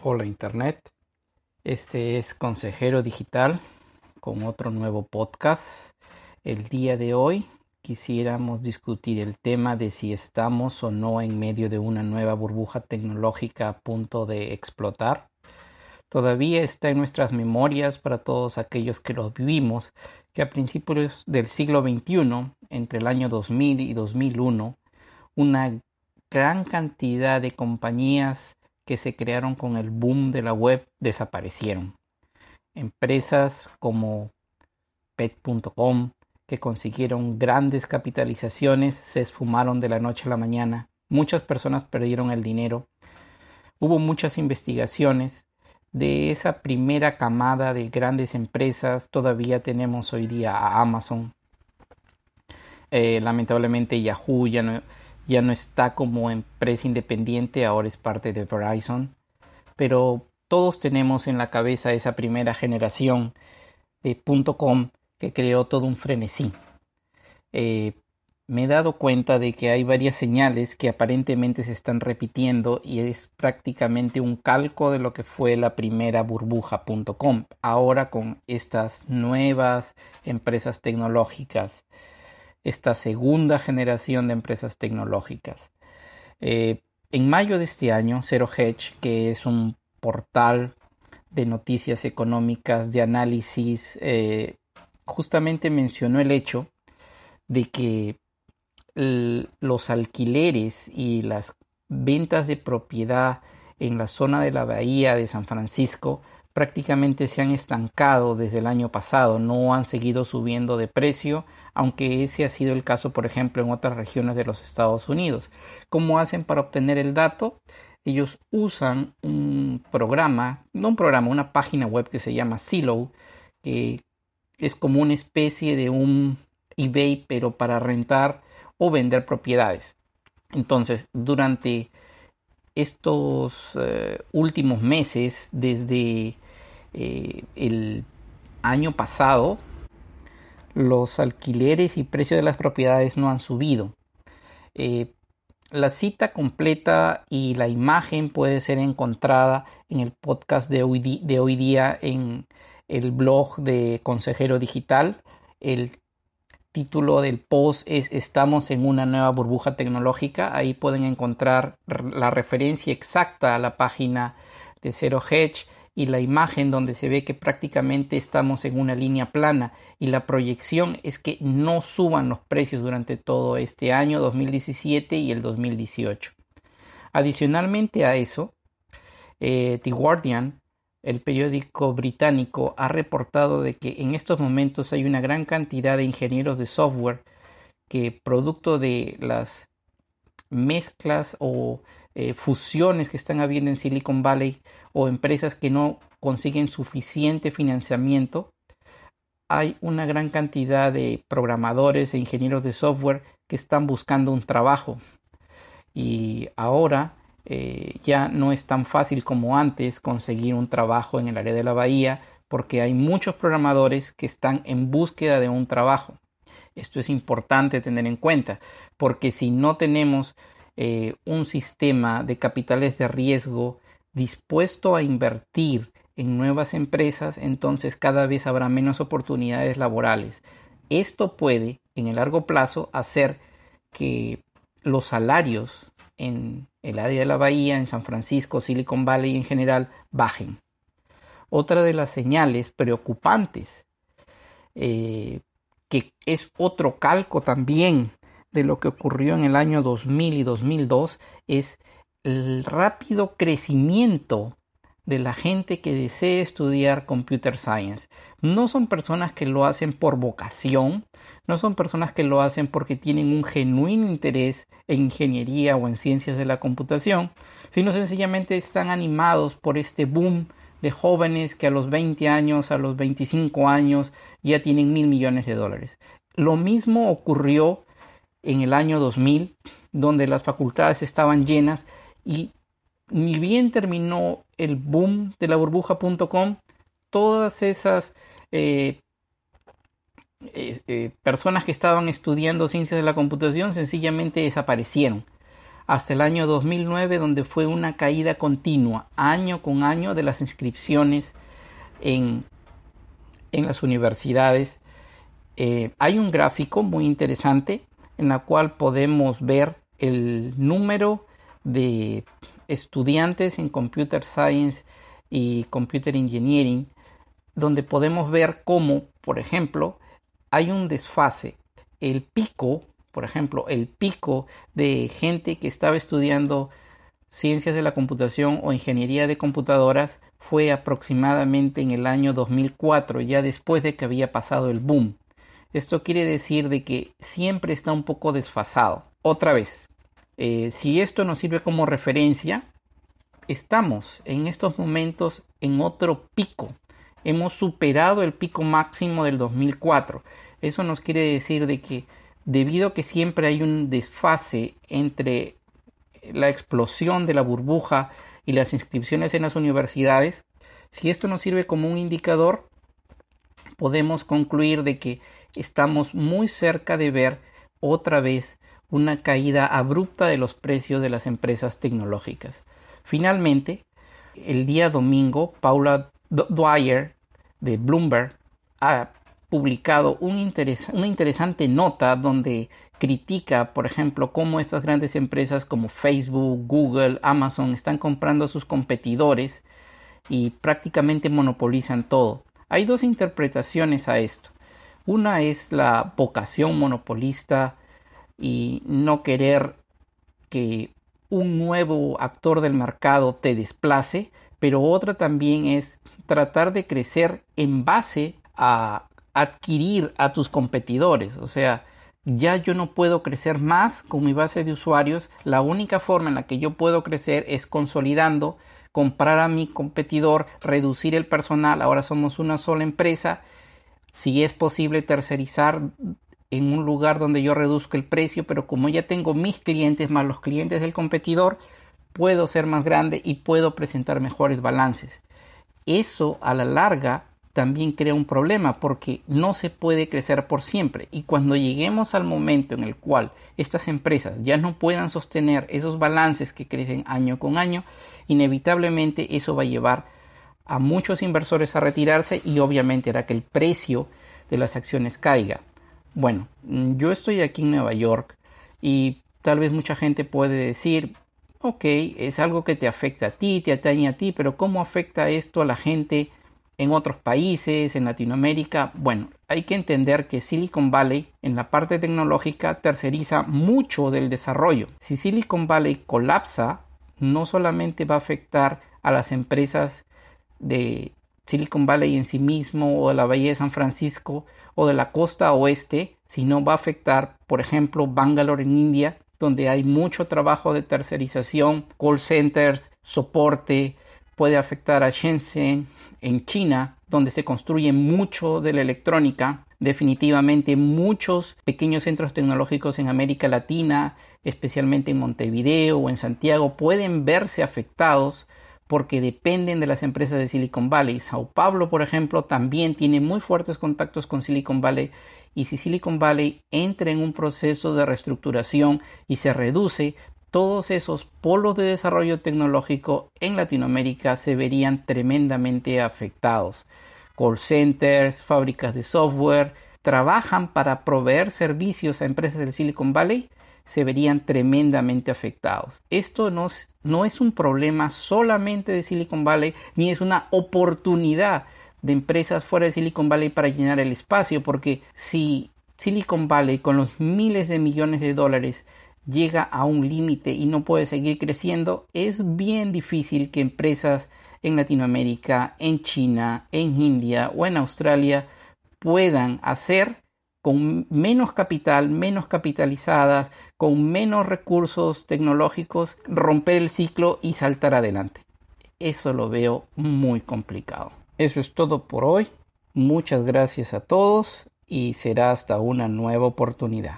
Hola Internet, este es Consejero Digital con otro nuevo podcast. El día de hoy quisiéramos discutir el tema de si estamos o no en medio de una nueva burbuja tecnológica a punto de explotar. Todavía está en nuestras memorias para todos aquellos que lo vivimos que a principios del siglo XXI, entre el año 2000 y 2001, una gran cantidad de compañías que se crearon con el boom de la web desaparecieron. Empresas como pet.com, que consiguieron grandes capitalizaciones, se esfumaron de la noche a la mañana. Muchas personas perdieron el dinero. Hubo muchas investigaciones. De esa primera camada de grandes empresas, todavía tenemos hoy día a Amazon. Eh, lamentablemente Yahoo ya no, ya no está como empresa independiente, ahora es parte de Verizon, pero todos tenemos en la cabeza esa primera generación de .com que creó todo un frenesí. Eh, me he dado cuenta de que hay varias señales que aparentemente se están repitiendo y es prácticamente un calco de lo que fue la primera burbuja.com, ahora con estas nuevas empresas tecnológicas esta segunda generación de empresas tecnológicas. Eh, en mayo de este año, Zero Hedge, que es un portal de noticias económicas, de análisis, eh, justamente mencionó el hecho de que los alquileres y las ventas de propiedad en la zona de la bahía de San Francisco prácticamente se han estancado desde el año pasado, no han seguido subiendo de precio, aunque ese ha sido el caso, por ejemplo, en otras regiones de los Estados Unidos. ¿Cómo hacen para obtener el dato? Ellos usan un programa, no un programa, una página web que se llama Zillow, que es como una especie de un eBay, pero para rentar o vender propiedades. Entonces, durante estos eh, últimos meses, desde eh, el año pasado los alquileres y precios de las propiedades no han subido. Eh, la cita completa y la imagen puede ser encontrada en el podcast de hoy, de hoy día en el blog de Consejero Digital. El título del post es Estamos en una nueva burbuja tecnológica. Ahí pueden encontrar la referencia exacta a la página de Zero Hedge y la imagen donde se ve que prácticamente estamos en una línea plana y la proyección es que no suban los precios durante todo este año 2017 y el 2018. Adicionalmente a eso, eh, The Guardian, el periódico británico, ha reportado de que en estos momentos hay una gran cantidad de ingenieros de software que producto de las mezclas o eh, fusiones que están habiendo en Silicon Valley o empresas que no consiguen suficiente financiamiento, hay una gran cantidad de programadores e ingenieros de software que están buscando un trabajo. Y ahora eh, ya no es tan fácil como antes conseguir un trabajo en el área de la bahía porque hay muchos programadores que están en búsqueda de un trabajo. Esto es importante tener en cuenta porque si no tenemos eh, un sistema de capitales de riesgo dispuesto a invertir en nuevas empresas, entonces cada vez habrá menos oportunidades laborales. Esto puede, en el largo plazo, hacer que los salarios en el área de la bahía, en San Francisco, Silicon Valley en general, bajen. Otra de las señales preocupantes, eh, que es otro calco también de lo que ocurrió en el año 2000 y 2002 es el rápido crecimiento de la gente que desee estudiar computer science. No son personas que lo hacen por vocación, no son personas que lo hacen porque tienen un genuino interés en ingeniería o en ciencias de la computación, sino sencillamente están animados por este boom de jóvenes que a los 20 años, a los 25 años ya tienen mil millones de dólares. Lo mismo ocurrió en el año 2000, donde las facultades estaban llenas y ni bien terminó el boom de la burbuja.com, todas esas eh, eh, eh, personas que estaban estudiando ciencias de la computación sencillamente desaparecieron. hasta el año 2009 donde fue una caída continua, año con año, de las inscripciones en, en las universidades. Hay un gráfico muy interesante en la cual podemos ver el número de estudiantes en Computer Science y Computer Engineering, donde podemos ver cómo, por ejemplo, hay un desfase. El pico, por ejemplo, el pico de gente que estaba estudiando ciencias de la computación o ingeniería de computadoras fue aproximadamente en el año 2004, ya después de que había pasado el boom. Esto quiere decir de que siempre está un poco desfasado. Otra vez, eh, si esto nos sirve como referencia, estamos en estos momentos en otro pico. Hemos superado el pico máximo del 2004. Eso nos quiere decir de que debido a que siempre hay un desfase entre la explosión de la burbuja y las inscripciones en las universidades, si esto nos sirve como un indicador, podemos concluir de que estamos muy cerca de ver otra vez una caída abrupta de los precios de las empresas tecnológicas. Finalmente, el día domingo, Paula Dwyer de Bloomberg ha publicado una interesante nota donde critica, por ejemplo, cómo estas grandes empresas como Facebook, Google, Amazon están comprando a sus competidores y prácticamente monopolizan todo. Hay dos interpretaciones a esto. Una es la vocación monopolista y no querer que un nuevo actor del mercado te desplace, pero otra también es tratar de crecer en base a adquirir a tus competidores. O sea, ya yo no puedo crecer más con mi base de usuarios. La única forma en la que yo puedo crecer es consolidando, comprar a mi competidor, reducir el personal. Ahora somos una sola empresa. Si es posible tercerizar en un lugar donde yo reduzco el precio, pero como ya tengo mis clientes más los clientes del competidor, puedo ser más grande y puedo presentar mejores balances. Eso a la larga también crea un problema porque no se puede crecer por siempre y cuando lleguemos al momento en el cual estas empresas ya no puedan sostener esos balances que crecen año con año, inevitablemente eso va a llevar a muchos inversores a retirarse y obviamente hará que el precio de las acciones caiga. Bueno, mm, yo estoy aquí en Nueva York y tal vez mucha gente puede decir, ok, es algo que te afecta a ti, te atañe a ti, pero ¿cómo afecta esto a la gente en otros países, en Latinoamérica? Bueno, hay que entender que Silicon Valley en la parte tecnológica terceriza mucho del desarrollo. Si Silicon Valley colapsa, no solamente va a afectar a las empresas de Silicon Valley en sí mismo o de la Bahía de San Francisco o de la costa oeste, sino va a afectar, por ejemplo, Bangalore en India, donde hay mucho trabajo de tercerización, call centers, soporte, puede afectar a Shenzhen en China, donde se construye mucho de la electrónica, definitivamente muchos pequeños centros tecnológicos en América Latina, especialmente en Montevideo o en Santiago, pueden verse afectados porque dependen de las empresas de Silicon Valley. Sao Paulo, por ejemplo, también tiene muy fuertes contactos con Silicon Valley y si Silicon Valley entra en un proceso de reestructuración y se reduce, todos esos polos de desarrollo tecnológico en Latinoamérica se verían tremendamente afectados. Call centers, fábricas de software, trabajan para proveer servicios a empresas del Silicon Valley se verían tremendamente afectados. Esto no, es un problema solamente de Silicon Valley, ni es una oportunidad de empresas fuera de Silicon Valley para llenar el espacio, porque si Silicon Valley con los miles de millones de dólares llega a un límite y no puede seguir creciendo, es bien difícil que empresas en Latinoamérica, en China, en India o en Australia puedan hacer con menos capital, menos capitalizadas, con menos recursos tecnológicos, romper el ciclo y saltar adelante. Eso lo veo muy complicado. Eso es todo por hoy. Muchas gracias a todos y será hasta una nueva oportunidad.